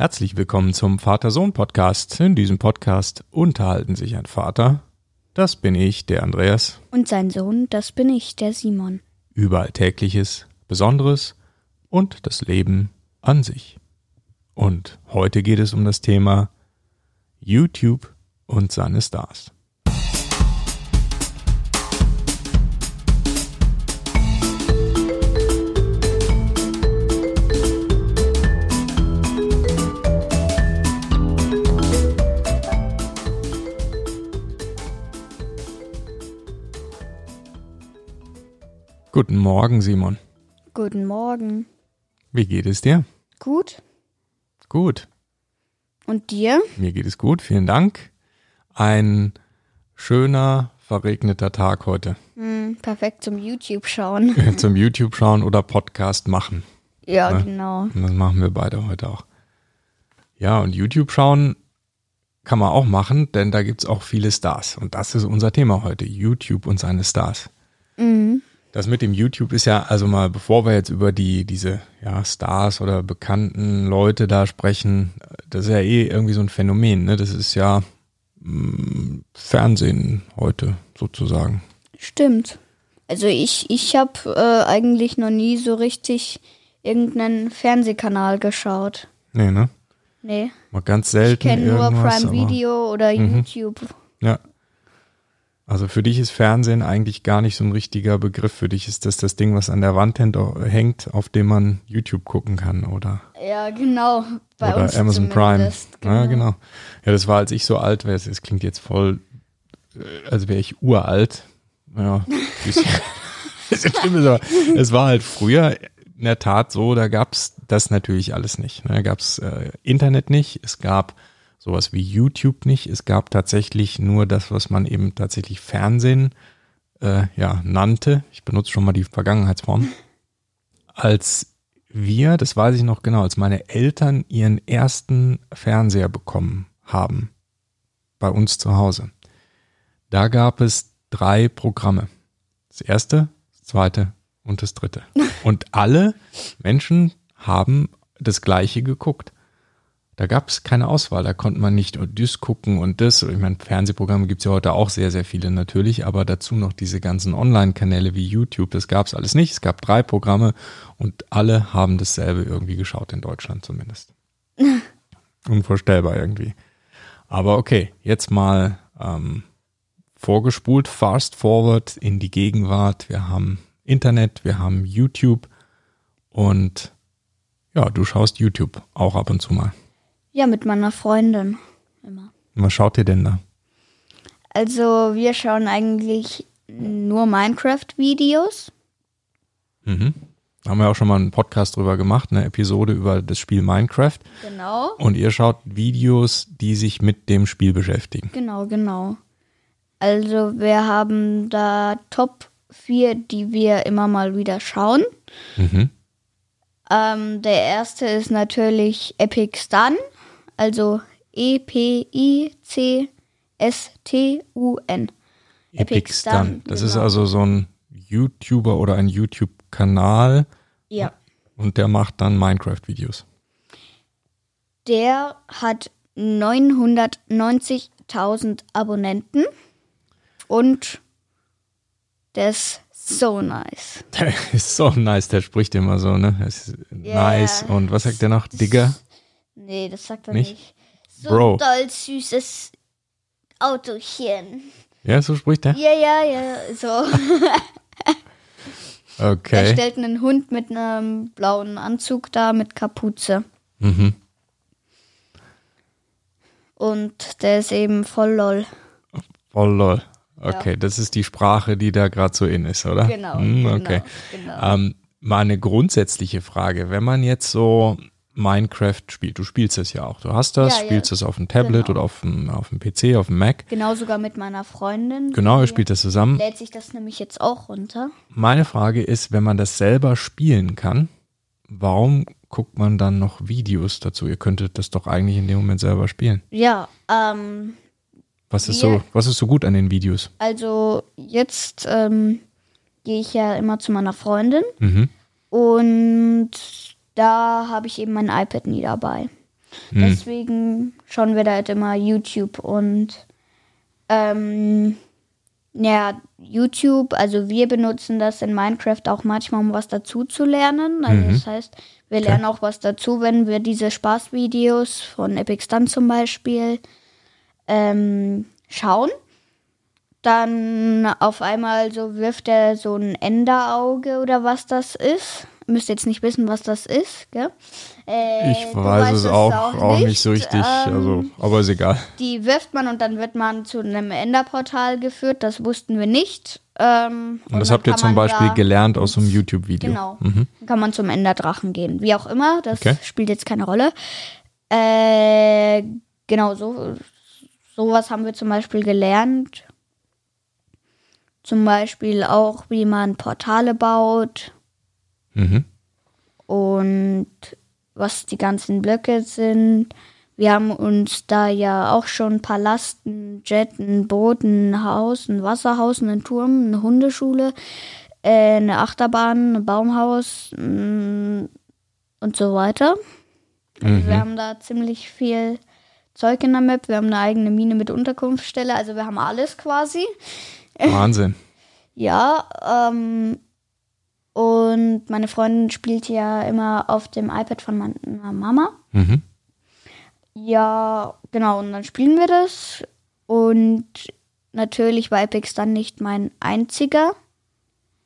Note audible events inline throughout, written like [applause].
Herzlich willkommen zum Vater-Sohn-Podcast. In diesem Podcast unterhalten sich ein Vater, das bin ich, der Andreas, Und sein Sohn, das bin ich, der Simon. über Alltägliches, Besonderes und das Leben an sich. Und heute geht es um das Thema YouTube und seine Stars. Guten Morgen, Simon. Guten Morgen. Wie geht es dir? Gut? Gut. Und dir? Mir geht es gut, vielen Dank. Ein schöner, verregneter Tag heute. Hm, perfekt zum YouTube schauen. [laughs] Zum YouTube schauen oder Podcast machen. ja, Ja. genau. Und das machen wir beide heute auch. Ja, und YouTube schauen kann man auch machen, denn da gibt's auch viele Stars. Und das ist unser Thema heute, YouTube und seine Stars. Mhm. Das mit dem YouTube ist ja, also mal, bevor wir jetzt über die, diese, ja, Stars oder bekannten Leute da sprechen, das ist ja eh irgendwie so ein Phänomen, ne? Das ist ja mh, Fernsehen heute sozusagen. Stimmt. Also ich, ich habe äh, eigentlich noch nie so richtig irgendeinen Fernsehkanal geschaut. Nee, ne? Nee. Mal ganz Ich selten kenne nur. Prime Video oder Mhm. YouTube. Ja. Also für dich ist Fernsehen eigentlich gar nicht so ein richtiger Begriff. Für dich ist das das Ding, was an der Wand hängt, auf dem man YouTube gucken kann oder, Ja, genau. Bei oder Amazon Prime. zumindest. Ja, genau. Ja, das war, als ich so alt war. Es klingt jetzt voll, äh, als wäre ich uralt. Ja, bisschen- das stimmt, aber es war halt früher in der Tat so, da gab's das natürlich alles nicht. Ne? Da gab's äh, Internet nicht, es gab sowas wie YouTube nicht, es gab tatsächlich nur das, was man eben tatsächlich Fernsehen äh, ja, nannte. Ich benutze schon mal die Vergangenheitsform. [laughs] Als wir, das weiß ich noch genau, als meine Eltern ihren ersten Fernseher bekommen haben, bei uns zu Hause, da gab es drei Programme. Das erste, das zweite und das dritte. [laughs] Und alle Menschen haben das gleiche geguckt. Da gab es keine Auswahl, da konnte man nicht das gucken und das. Ich meine, Fernsehprogramme gibt es ja heute auch sehr, sehr viele natürlich, aber dazu noch diese ganzen Online-Kanäle wie YouTube, das gab es alles nicht. Es gab drei Programme und alle haben dasselbe irgendwie geschaut, in Deutschland zumindest. [laughs] Unvorstellbar irgendwie. Aber okay, jetzt mal ähm, vorgespult, fast forward in die Gegenwart. Wir haben Internet, wir haben YouTube und ja, du schaust YouTube auch ab und zu mal. Ja, mit meiner Freundin. Immer. Was schaut ihr denn da? Also wir schauen eigentlich nur Minecraft-Videos. Mhm. Da haben wir auch schon mal einen Podcast drüber gemacht, eine Episode über das Spiel Minecraft. Genau. Und ihr schaut Videos, die sich mit dem Spiel beschäftigen. Genau, genau. Also wir haben da Top 4, die wir immer mal wieder schauen. Mhm. Ähm, der erste ist natürlich Epic Stun, also E-P-I-C-S-T-U-N. Epic Stun. Das ist genau. also so ein YouTuber oder ein YouTube-Kanal Ja. und der macht dann Minecraft-Videos. Der hat 990.000 Abonnenten und der ist so nice. [laughs] Der ist so nice, der spricht immer so, ne? Ist nice. Und was sagt der noch? Digger? Nee, das sagt er Nicht? nicht. So Bro. doll süßes Autochen. Ja, so spricht er? Ja, ja, ja, so. [laughs] Er Okay. stellt einen Hund mit einem blauen Anzug da mit Kapuze. Mhm. Und der ist eben voll lol. Voll lol. Okay, das ist die Sprache, die da gerade so in ist, oder? Genau, Hm, genau, okay. genau. Ähm, mal eine grundsätzliche Frage. Wenn man jetzt so Minecraft spielt, du spielst es ja auch, du hast das, Ja, ja. spielst es auf dem Tablet Genau. oder auf dem, auf dem PC, auf dem Mac. Genau sogar mit meiner Freundin. Genau, ihr spielt das zusammen. Lädt sich das nämlich jetzt auch runter. Meine Frage ist, wenn man das selber spielen kann, warum guckt man dann noch Videos dazu? Ihr könntet das doch eigentlich in dem Moment selber spielen. Ja, ähm, Was ist Wir- so, was ist so gut an den Videos? also jetzt ähm, gehe ich ja immer zu meiner Freundin Mhm. und da habe ich eben mein iPad nie dabei. Deswegen schauen wir da halt immer YouTube und ähm, ja, YouTube, also wir benutzen das in Minecraft auch manchmal, um was dazu zu lernen. Also das heißt, wir lernen auch was dazu, wenn wir diese Spaßvideos von Epic Stunt zum Beispiel ähm, schauen. Dann auf einmal so wirft er so ein Enderauge oder was das ist. Müsst jetzt nicht wissen, was das ist, gell? Äh, Ich weiß es auch, auch nicht so richtig, Ähm, also, aber ist egal. die wirft man und dann wird man zu einem Enderportal geführt. Das wussten wir nicht. Ähm, Und das dann habt ihr zum Beispiel da- gelernt aus einem YouTube-Video. Genau. Dann kann man zum Enderdrachen gehen. Wie auch immer, das Okay. spielt jetzt keine Rolle. Äh, genau, so sowas haben wir zum Beispiel gelernt. Zum Beispiel auch, wie man Portale baut Mhm. und was die ganzen Blöcke sind. Wir haben uns da ja auch schon ein Palast, ein Jet, ein Boot, ein Haus, ein Wasserhaus, einen Turm, eine Hundeschule, äh, eine Achterbahn, ein Baumhaus mm, und so weiter. Also Wir haben da ziemlich viel Zeug in der Map. Wir haben eine eigene Mine mit Unterkunftsstelle. Also wir haben alles quasi. Wahnsinn. [laughs] Ja, ähm, und meine Freundin spielt ja immer auf dem iPad von meiner Mama. Mhm. Ja, genau, und dann spielen wir das. Und natürlich war Epic dann nicht mein einziger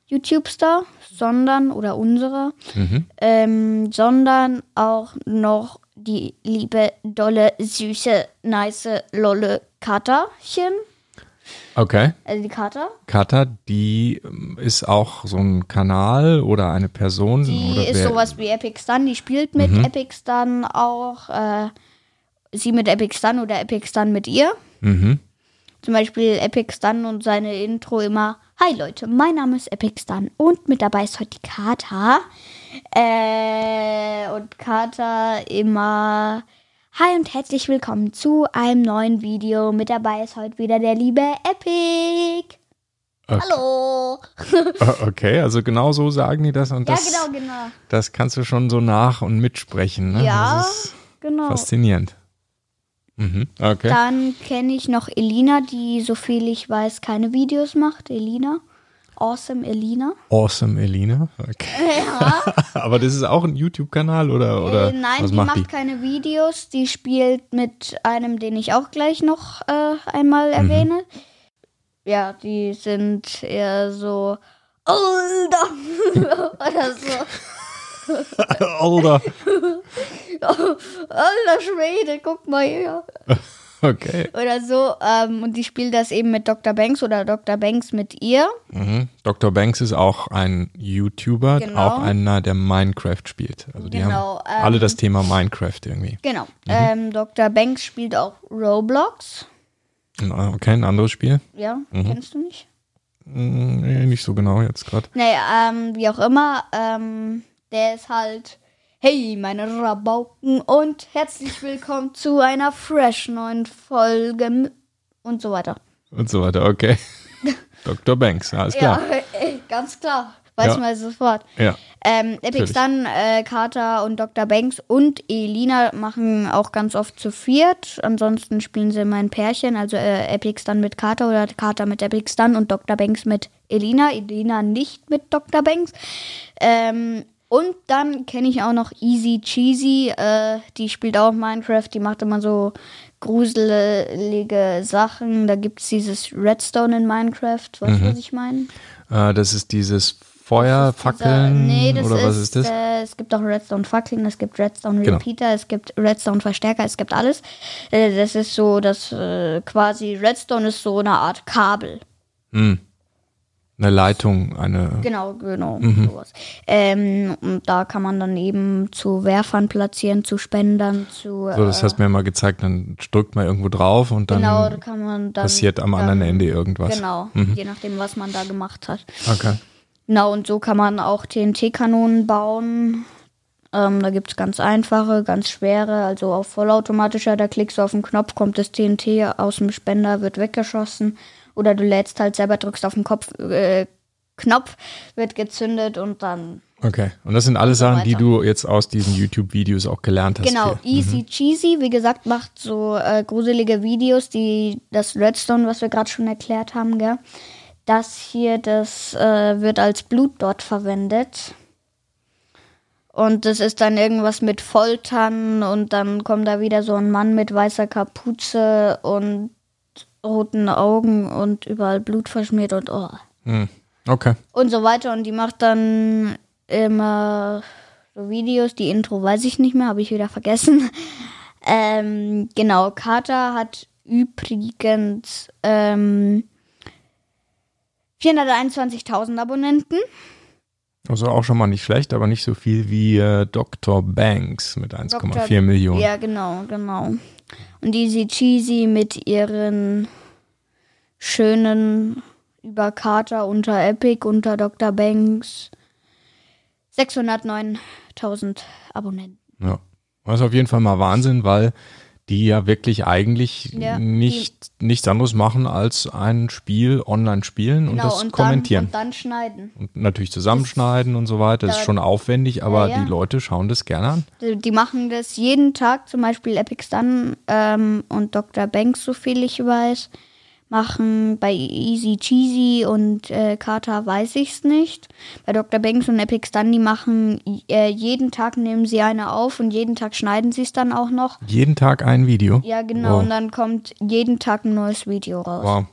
YouTube-Star, sondern, oder unserer, Mhm. ähm, sondern auch noch die liebe, dolle, süße, nice, lolle Katerchen. Okay. Also die Kater. Kata, die ähm, ist auch so ein Kanal oder eine Person? Die oder ist sowas wie Epic Stun, die spielt mit Epic Stun auch. Äh, sie mit Epic Stun oder Epic Stun mit ihr. Mhm. Zum Beispiel Epic Stun und seine Intro immer. Hi Leute, mein Name ist Epic Stun und mit dabei ist heute die Kata. Äh, und Kata immer. Hi und herzlich willkommen zu einem neuen Video. Mit dabei ist heute wieder der liebe Epic. Okay. Hallo. [laughs] Oh, Okay, also genau so sagen die das und Ja, das, genau, genau. das kannst du schon so nach und mitsprechen. Ne? Ja, Das ist genau. faszinierend. Mhm. Okay. Dann kenne ich noch Elina, die, so viel ich weiß, keine Videos macht. Elina. Awesome Elina. Awesome Elina. Okay. [laughs] Aber das ist auch ein YouTube-Kanal oder, oder Äh, nein, was die macht macht die? keine Videos. Die spielt mit einem, den ich auch gleich noch äh, einmal Mhm. erwähne. Ja, die sind eher so. Alter! [laughs] Oder so. [laughs] Alter. Alter Schwede, guck mal hier. Okay. Oder so. Ähm, und die spielt das eben mit Dr. Banks oder Dr. Banks mit ihr. Mhm. Dr. Banks ist auch ein YouTuber, Genau. auch einer, der Minecraft spielt. Also die Genau, haben ähm, alle das Thema Minecraft irgendwie. Genau. Ähm, Dr. Banks spielt auch Roblox. Okay, ein anderes Spiel? Ja, Mhm. kennst du nicht? Mm, Nee, nicht so genau jetzt gerade. Naja, ähm, wie auch immer, ähm, der ist halt, hey, meine Rabauken und herzlich willkommen zu einer fresh neuen Folge und so weiter. Und so weiter, okay. [laughs] Dr. Banks, alles klar. Ja, [laughs] ey, ganz klar. Weiß Ja. mal sofort. Ja. Ähm, Epic. Stun, äh, Carter und Dr. Banks und Elina machen auch ganz oft zu viert. Ansonsten spielen sie immer ein Pärchen, also äh, Epic Stun mit Carter oder Carter mit Epic Stun und Dr. Banks mit Elina. Elina nicht mit Dr. Banks. Ähm, und dann kenne ich auch noch Easy Cheesy. Äh, die spielt auch Minecraft. Die macht immer so gruselige Sachen. Da gibt es dieses Redstone in Minecraft. Weißt du, was ich meine? Äh, das ist dieses Feuer, Fackeln Nee, das oder ist, was ist das? Äh, es gibt auch Redstone Fackeln, es gibt Redstone Genau. Repeater, es gibt Redstone Verstärker, es gibt alles. Äh, das ist so, dass äh, quasi Redstone ist so eine Art Kabel. Hm. Eine Leitung, eine. Genau, genau. Mhm. Sowas. Ähm, und da kann man dann eben zu Werfern platzieren, zu Spendern, zu. So, das äh, hast du mir mal gezeigt, dann drückt man irgendwo drauf und dann genau, da kann man dann. passiert am dann, anderen Ende irgendwas. Genau, je nachdem, was man da gemacht hat. Okay. Genau, und so kann man auch TNT-Kanonen bauen. Ähm, da gibt es ganz einfache, ganz schwere, also auf vollautomatischer, da klickst du auf den Knopf, kommt das TNT aus dem Spender, wird weggeschossen. Oder du lädst halt selber, drückst auf den Kopf, äh, Knopf, wird gezündet und dann Okay. Und das sind alles so Sachen, die weiter. du jetzt aus diesen YouTube-Videos auch gelernt hast. Genau, Viel. Easy Cheesy, wie gesagt, macht so äh, gruselige Videos, die das Redstone, was wir gerade schon erklärt haben, gell? Das hier, das äh, wird als Blut dort verwendet. Und das ist dann irgendwas mit Foltern und dann kommt da wieder so ein Mann mit weißer Kapuze und roten Augen und überall Blut verschmiert und oh. Hm. Okay. Und so weiter. Und die macht dann immer so Videos. Die Intro weiß ich nicht mehr, habe ich wieder vergessen. [laughs] Ähm, genau, Carter hat übrigens ähm, 421.000 Abonnenten. Also auch schon mal nicht schlecht, aber nicht so viel wie äh, Dr. Banks mit 1,4 Dr. Millionen. Ja, genau, genau. Und Easy Cheesy mit ihren schönen über Carter unter Epic, unter Dr. Banks 609.000 Abonnenten. Ja. Das ist auf jeden Fall mal Wahnsinn, weil die ja wirklich eigentlich Ja, nicht, nichts anderes machen als ein Spiel online spielen und das Genau, und kommentieren. Dann, und dann schneiden. und natürlich zusammenschneiden und so weiter. Das ist schon aufwendig, aber Ja, ja. die Leute schauen das gerne an. Die, die machen das jeden Tag, zum Beispiel Epic Stun ähm, und Dr. Banks, so viel ich weiß, machen bei Easy Cheesy und äh, Carter weiß ich's nicht. Bei Dr. Banks und Epic Stun, die machen äh, jeden Tag nehmen sie eine auf und jeden Tag schneiden sie es dann auch noch. Jeden Tag ein Video. Ja, genau. Wow. Und dann kommt jeden Tag ein neues Video raus. Wow,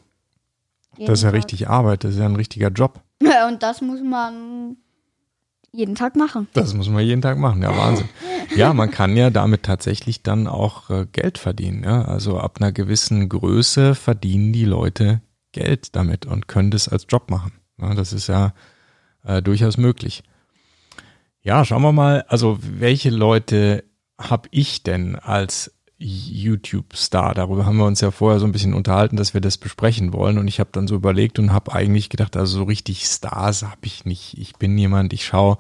Jeden das ist ja Tag. richtig Arbeit, das ist ja ein richtiger Job. [laughs] Und das muss man jeden Tag machen. Das muss man jeden Tag machen, ja Wahnsinn. Ja, man kann ja damit tatsächlich dann auch äh, Geld verdienen. Ja? Also ab einer gewissen Größe verdienen die Leute Geld damit und können das als Job machen. Ja, das ist ja äh, durchaus möglich. Ja, schauen wir mal, also welche Leute habe ich denn als YouTube-Star? Darüber haben wir uns ja vorher so ein bisschen unterhalten, dass wir das besprechen wollen. Und ich habe dann so überlegt und habe eigentlich gedacht, also so richtig Stars habe ich nicht. Ich bin jemand, ich schaue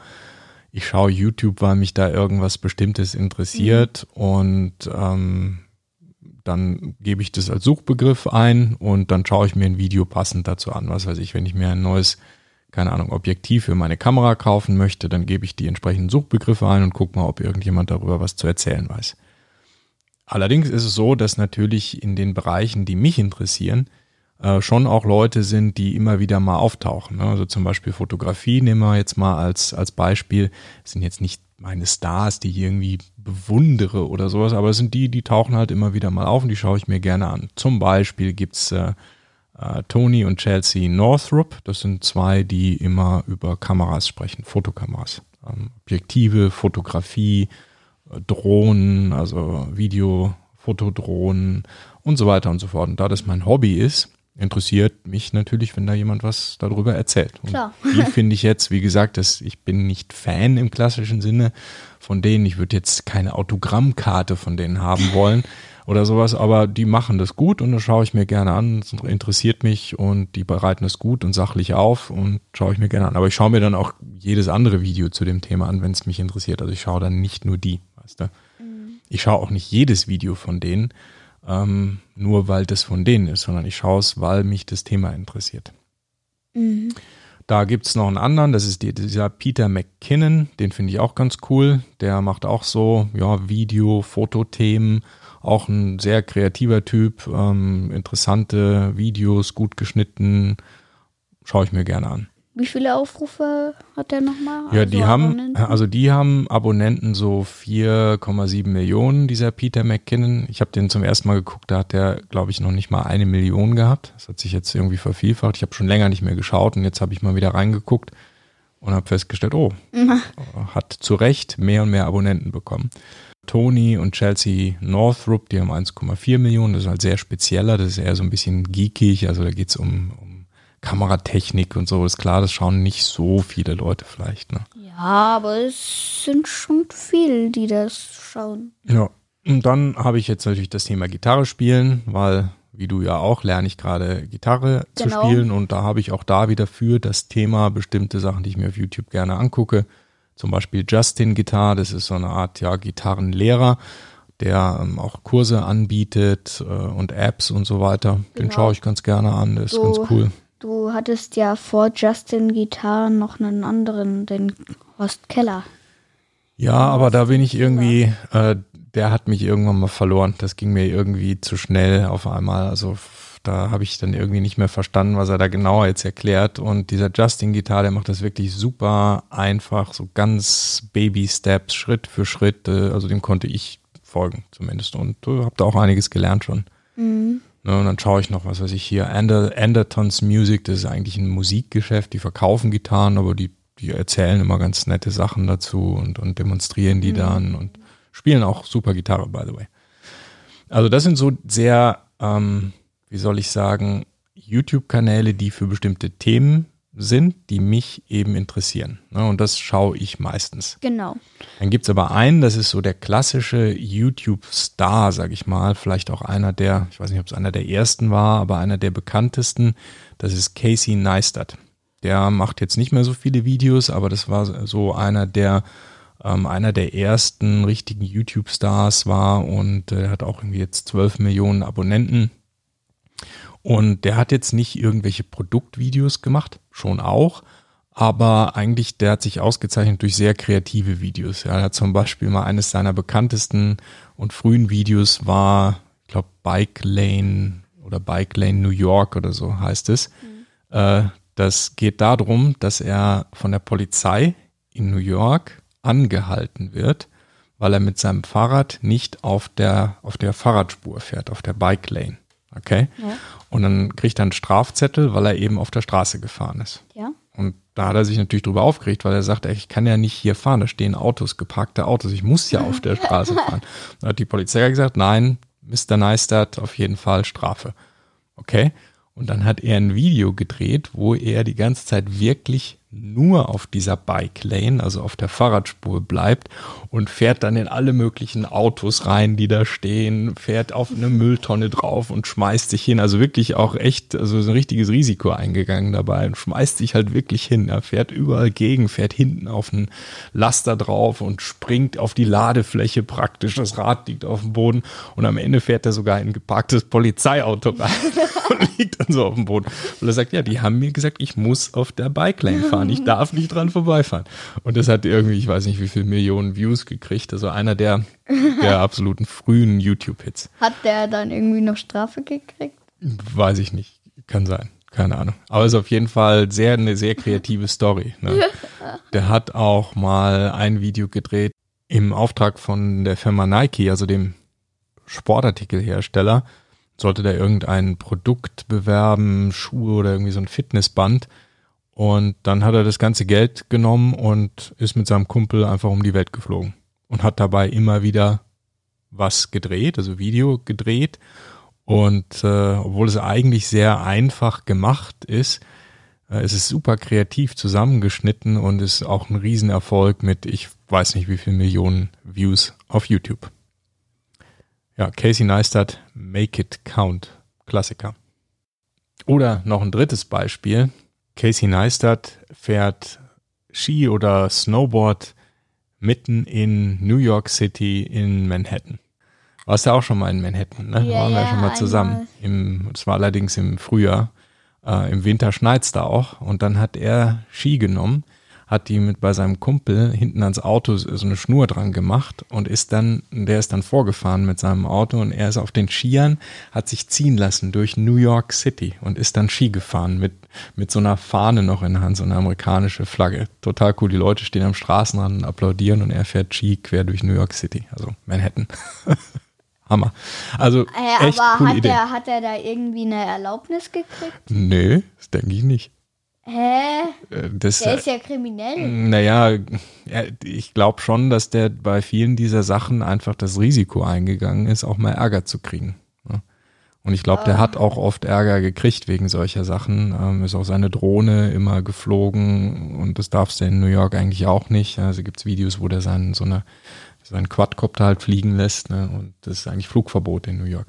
ich schaue YouTube, weil mich da irgendwas Bestimmtes interessiert und ähm, dann gebe ich das als Suchbegriff ein und dann schaue ich mir ein Video passend dazu an. Was weiß ich, wenn ich mir ein neues, keine Ahnung, Objektiv für meine Kamera kaufen möchte, dann gebe ich die entsprechenden Suchbegriffe ein und gucke mal, ob irgendjemand darüber was zu erzählen weiß. Allerdings ist es so, dass natürlich in den Bereichen, die mich interessieren, äh, schon auch Leute sind, die immer wieder mal auftauchen. Ne? Also zum Beispiel Fotografie nehmen wir jetzt mal als, als Beispiel. Das sind jetzt nicht meine Stars, die ich irgendwie bewundere oder sowas, aber es sind die, die tauchen halt immer wieder mal auf und die schaue ich mir gerne an. Zum Beispiel gibt's äh, äh, Tony und Chelsea Northrup. Das sind zwei, die immer über Kameras sprechen, Fotokameras. Ähm, Objektive, Fotografie, Drohnen, also Video, Fotodrohnen und so weiter und so fort. Und da das mein Hobby ist, interessiert mich natürlich, wenn da jemand was darüber erzählt. Und Klar. die finde ich jetzt, wie gesagt, dass ich bin nicht Fan im klassischen Sinne von denen. Ich würde jetzt keine Autogrammkarte von denen haben wollen oder sowas, aber die machen das gut und das schaue ich mir gerne an. Es interessiert mich und die bereiten es gut und sachlich auf und schaue ich mir gerne an. Aber ich schaue mir dann auch jedes andere Video zu dem Thema an, wenn es mich interessiert. Also ich schaue dann nicht nur die, weißt du. Ich schaue auch nicht jedes Video von denen, ähm, nur weil das von denen ist, sondern ich schaue es, weil mich das Thema interessiert. Da gibt's noch einen anderen, das ist die, dieser Peter McKinnon, den finde ich auch ganz cool. Der macht auch so, ja, Video, Fotothemen, auch ein sehr kreativer Typ, ähm, interessante Videos, gut geschnitten, schaue ich mir gerne an. Wie viele Aufrufe hat der nochmal? Ja, Also die haben, Abonnenten? also die haben Abonnenten so 4,7 Millionen, dieser Peter McKinnon. Ich habe den zum ersten Mal geguckt, da hat der, glaube ich, noch nicht mal eine Million gehabt. Das hat sich jetzt irgendwie vervielfacht. Ich habe schon länger nicht mehr geschaut und jetzt habe ich mal wieder reingeguckt und habe festgestellt, oh, hat zu Recht mehr und mehr Abonnenten bekommen. Tony und Chelsea Northrup, die haben 1,4 Millionen. Das ist halt sehr spezieller, das ist eher so ein bisschen geekig. Also da geht's um, um Kameratechnik und so. Ist klar, das schauen nicht so viele Leute vielleicht. Ne? Ja, aber es sind schon viel, die das schauen. Ja. Und dann habe ich jetzt natürlich das Thema Gitarre spielen, weil, wie du ja auch, lerne ich gerade Gitarre zu Genau. spielen und da habe ich auch da wieder für das Thema bestimmte Sachen, die ich mir auf YouTube gerne angucke. Zum Beispiel Justin Guitar, das ist so eine Art ja, Gitarrenlehrer, der ähm, auch Kurse anbietet äh, und Apps und so weiter. Den Genau. schaue ich ganz gerne an, der ist So. ganz cool. Du hattest ja vor Justin Guitar noch einen anderen, den Horst Keller. Ja, aber da bin ich irgendwie, äh, der hat mich irgendwann mal verloren. Das ging mir irgendwie zu schnell auf einmal. Also da habe ich dann irgendwie nicht mehr verstanden, was er da genauer jetzt erklärt. Und dieser Justin Gitar, der macht das wirklich super einfach, so ganz Baby-Steps, Schritt für Schritt. Äh, also dem konnte ich folgen zumindest. Und du habe da auch einiges gelernt schon. Mhm. Ne, und dann schaue ich noch, was weiß ich hier, Ander, Andertons Music, das ist eigentlich ein Musikgeschäft, die verkaufen Gitarren, aber die, die erzählen immer ganz nette Sachen dazu und, und demonstrieren die mhm. dann und spielen auch super Gitarre, by the way. Also das sind so sehr ähm, wie soll ich sagen, YouTube-Kanäle, die für bestimmte Themen sind, die mich eben interessieren. Ne? Und das schaue ich meistens. Genau. Dann gibt es aber einen, das ist so der klassische YouTube-Star, sag ich mal. Vielleicht auch einer der, ich weiß nicht, ob es einer der ersten war, aber einer der bekanntesten. Das ist Casey Neistat. Der macht jetzt nicht mehr so viele Videos, aber das war so einer der ähm, einer der ersten richtigen YouTube-Stars war und äh, hat auch irgendwie jetzt 12 Millionen Abonnenten und der hat jetzt nicht irgendwelche Produktvideos gemacht, schon auch, aber eigentlich der hat sich ausgezeichnet durch sehr kreative Videos. Ja, er hat zum Beispiel mal eines seiner bekanntesten und frühen Videos war, ich glaube, Bike Lane oder Bike Lane New York oder so heißt es. Mhm. Äh, das geht darum, dass er von der Polizei in New York angehalten wird, weil er mit seinem Fahrrad nicht auf der, auf der Fahrradspur fährt, auf der Bike Lane. Okay? Ja. Und dann kriegt er einen Strafzettel, weil er eben auf der Straße gefahren ist. Ja. Und da hat er sich natürlich drüber aufgeregt, weil er sagt, ich kann ja nicht hier fahren, da stehen Autos, geparkte Autos, ich muss ja auf der [laughs] Straße fahren. Da hat die Polizei gesagt, nein, Mr. Neistat, auf jeden Fall Strafe. Okay? Und dann hat er ein Video gedreht, wo er die ganze Zeit wirklich nur auf dieser Bike Lane, also auf der Fahrradspur bleibt und fährt dann in alle möglichen Autos rein, die da stehen, fährt auf eine Mülltonne drauf und schmeißt sich hin. Also wirklich auch echt, also so ein richtiges Risiko eingegangen dabei und schmeißt sich halt wirklich hin. Er fährt überall gegen, fährt hinten auf einen Laster drauf und springt auf die Ladefläche praktisch. Das Rad liegt auf dem Boden und am Ende fährt er sogar in ein geparktes Polizeiauto rein [laughs] und liegt dann [laughs] so auf dem Boden. Und er sagt, ja, die haben mir gesagt, ich muss auf der Bike Lane fahren. Ich [laughs] darf nicht dran vorbeifahren. Und das hat irgendwie, ich weiß nicht, wie viele Millionen Views gekriegt. Also einer der, [laughs] der absoluten frühen YouTube-Hits. Hat der dann irgendwie noch Strafe gekriegt? Weiß ich nicht. Kann sein. Keine Ahnung. Aber es ist auf jeden Fall sehr, eine sehr kreative Story. Ne? Der hat auch mal ein Video gedreht im Auftrag von der Firma Nike, also dem Sportartikelhersteller sollte der irgendein Produkt bewerben, Schuhe oder irgendwie so ein Fitnessband. Und dann hat er das ganze Geld genommen und ist mit seinem Kumpel einfach um die Welt geflogen und hat dabei immer wieder was gedreht, also Video gedreht. Und äh, obwohl es eigentlich sehr einfach gemacht ist, äh, ist es super kreativ zusammengeschnitten und ist auch ein Riesenerfolg mit, ich weiß nicht wie viel Millionen Views auf YouTube. Ja, Casey Neistat, Make It Count, Klassiker. Oder noch ein drittes Beispiel, Casey Neistat fährt Ski oder Snowboard mitten in New York City in Manhattan. Warst du auch schon mal in Manhattan, ne? Ja, waren wir ja, schon mal zusammen. Im, das war allerdings im Frühjahr. Äh, Im Winter schneit's da auch. Und dann hat er Ski genommen hat die mit bei seinem Kumpel hinten ans Auto so eine Schnur dran gemacht und ist dann, der ist dann vorgefahren mit seinem Auto und er ist auf den Skiern, hat sich ziehen lassen durch New York City und ist dann Ski gefahren mit, mit so einer Fahne noch in der Hand, so eine amerikanische Flagge. Total cool. Die Leute stehen am Straßenrand und applaudieren und er fährt Ski quer durch New York City, also Manhattan. [laughs] Hammer. Also äh, echt aber coole hat, Idee. er, hat er da irgendwie eine Erlaubnis gekriegt? Nö, das denke ich nicht. Hä? Äh, Das, Der ist ja kriminell. Naja, ja, ich glaube schon, dass der bei vielen dieser Sachen einfach das Risiko eingegangen ist, auch mal Ärger zu kriegen. ne? Und ich glaube, der hat auch oft Ärger gekriegt wegen solcher Sachen. Ähm, ist auch seine Drohne immer geflogen und das darfst du in New York eigentlich auch nicht. Also gibt's Videos, wo der seinen, so eine, seinen Quadcopter halt fliegen lässt. Ne? Und das ist eigentlich Flugverbot in New York.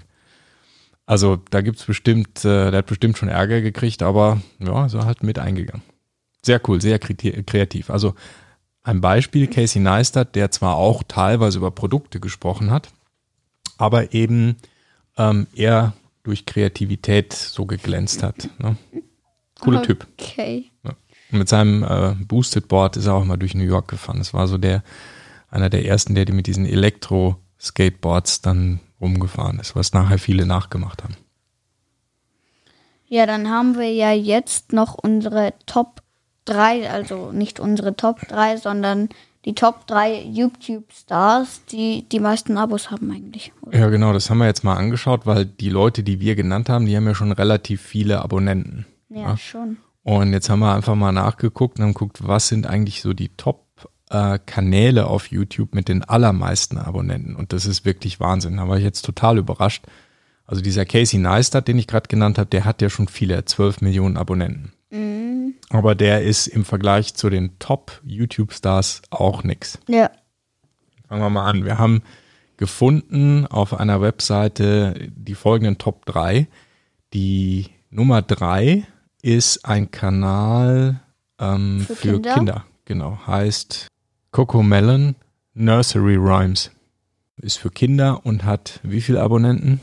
Also da gibt's bestimmt, äh, der hat bestimmt schon Ärger gekriegt, aber ja, ist er halt mit eingegangen. Sehr cool, sehr kreativ. Also ein Beispiel, Casey Neistat, der zwar auch teilweise über Produkte gesprochen hat, aber eben ähm, eher durch Kreativität so geglänzt hat. Ne? Cooler Typ. Okay. Ja. Mit seinem äh, Boosted Board ist er auch mal durch New York gefahren. Das war so der, einer der ersten, der die mit diesen Elektro-Skateboards dann rumgefahren ist, was nachher viele nachgemacht haben. Ja, dann haben wir ja jetzt noch unsere Top 3, also nicht unsere Top 3, sondern die Top 3 YouTube-Stars, die die meisten Abos haben eigentlich. oder? Ja, genau, das haben wir jetzt mal angeschaut, weil die Leute, die wir genannt haben, die haben ja schon relativ viele Abonnenten. Ja, schon. Und jetzt haben wir einfach mal nachgeguckt und haben geguckt, was sind eigentlich so die Top-Kanäle auf YouTube mit den allermeisten Abonnenten. Und das ist wirklich Wahnsinn. Da war ich jetzt total überrascht. Also dieser Casey Neistat, den ich gerade genannt habe, der hat ja schon viele, 12 Millionen Abonnenten. Aber der ist im Vergleich zu den Top-YouTube-Stars auch nix. Ja. Fangen wir mal an. Wir haben gefunden auf einer Webseite die folgenden Top 3. Die Nummer 3 ist ein Kanal ähm, Für für, Kinder? Kinder. Genau. Heißt Coco Melon Nursery Rhymes. Ist für Kinder und hat wie viele Abonnenten?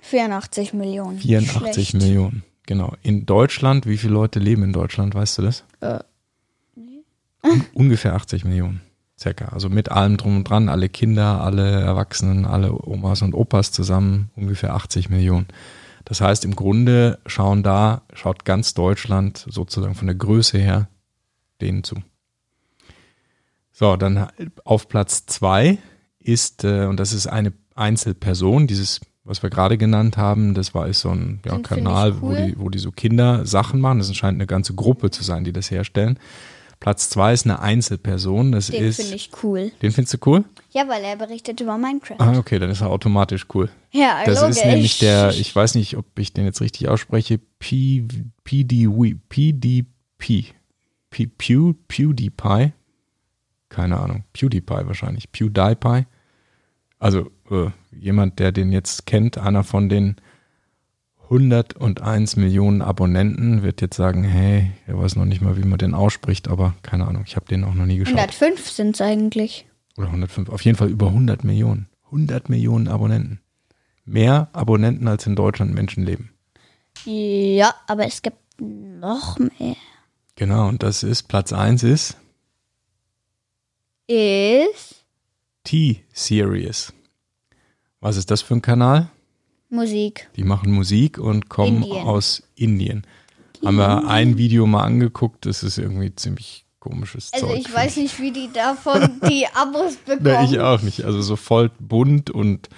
84 Millionen. 84 Schlecht. Millionen. Genau. In Deutschland, wie viele Leute leben in Deutschland, weißt du das? Äh, Un ungefähr 80 Millionen. Circa. Also mit allem drum und dran, alle Kinder, alle Erwachsenen, alle Omas und Opas zusammen, ungefähr 80 Millionen. Das heißt, im Grunde schauen da, schaut ganz Deutschland sozusagen von der Größe her denen zu. So, dann auf Platz zwei ist, äh, und das ist eine Einzelperson, dieses, was wir gerade genannt haben, das war ist so ein ja, Kanal, wo, cool. die, wo die so Kinder Sachen machen. Das scheint eine ganze Gruppe zu sein, die das herstellen. Platz zwei ist eine Einzelperson. Das den ist. finde ich cool. Den findest du cool? Ja, weil er berichtet über Minecraft. Ah, okay, dann ist er automatisch cool. Ja, Das logisch. ist nämlich der, ich weiß nicht, ob ich den jetzt richtig ausspreche, P, PDP, P, Pew, PewDiePie, keine Ahnung, PewDiePie wahrscheinlich, PewDiePie. Also äh, jemand, der den jetzt kennt, einer von den 101 Millionen Abonnenten, wird jetzt sagen, hey, er weiß noch nicht mal, wie man den ausspricht, aber keine Ahnung, ich habe den auch noch nie geschaut. 105 sind es eigentlich. Oder 105, auf jeden Fall über 100 Millionen. 100 Millionen Abonnenten. Mehr Abonnenten als in Deutschland Menschen leben. Ja, aber es gibt noch mehr. Genau, und das ist, Platz 1 ist Ist T-Series. Was ist das für ein Kanal? Musik. Die machen Musik und kommen Indien. aus Indien. Haben wir ein Video mal angeguckt, das ist irgendwie ziemlich komisches Also Zeug. ich finde weiß nicht, wie die davon die [laughs] Abos bekommen. Ne, ich auch nicht. Also so voll bunt und,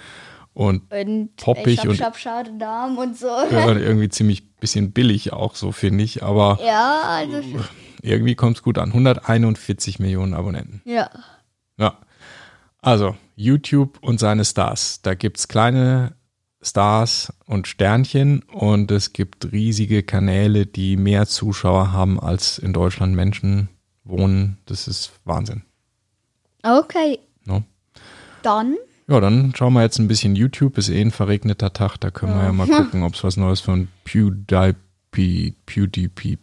und Und Poppig ich hab und- schade Namen und so. ja, [laughs] irgendwie ziemlich bisschen billig auch so, finde ich. Aber Ja, also irgendwie kommt es gut an. 141 Millionen Abonnenten. ja. Ja. Also, YouTube und seine Stars. Da gibt's kleine Stars und Sternchen und es gibt riesige Kanäle, die mehr Zuschauer haben, als in Deutschland Menschen wohnen. Das ist Wahnsinn. Okay, Ne? dann Ja, dann schauen wir jetzt ein bisschen YouTube. Ist eh ein verregneter Tag. Da können wir ja mal [laughs] gucken, ob es was Neues von PewDiePie, PewDiePie,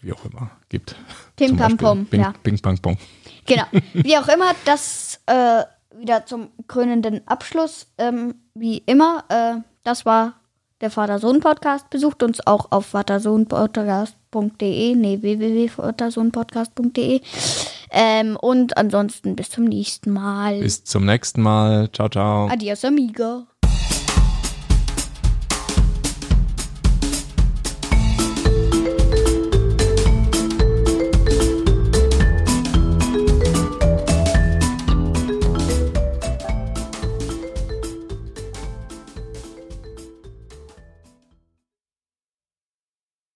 wie auch immer, gibt. [laughs] Ping Zum Pam. Pom, Ping, ja. Ping Pang Pong. Genau. [laughs] Wie auch immer, das äh, wieder zum krönenden Abschluss. Ähm, wie immer, äh, das war der Vater-Sohn-Podcast. Besucht uns auch auf vatersohnpodcast.de, nee, www.vatersohnpodcast.de. Ähm, und ansonsten bis zum nächsten Mal. Bis zum nächsten Mal. Ciao, ciao. Adios, amigo.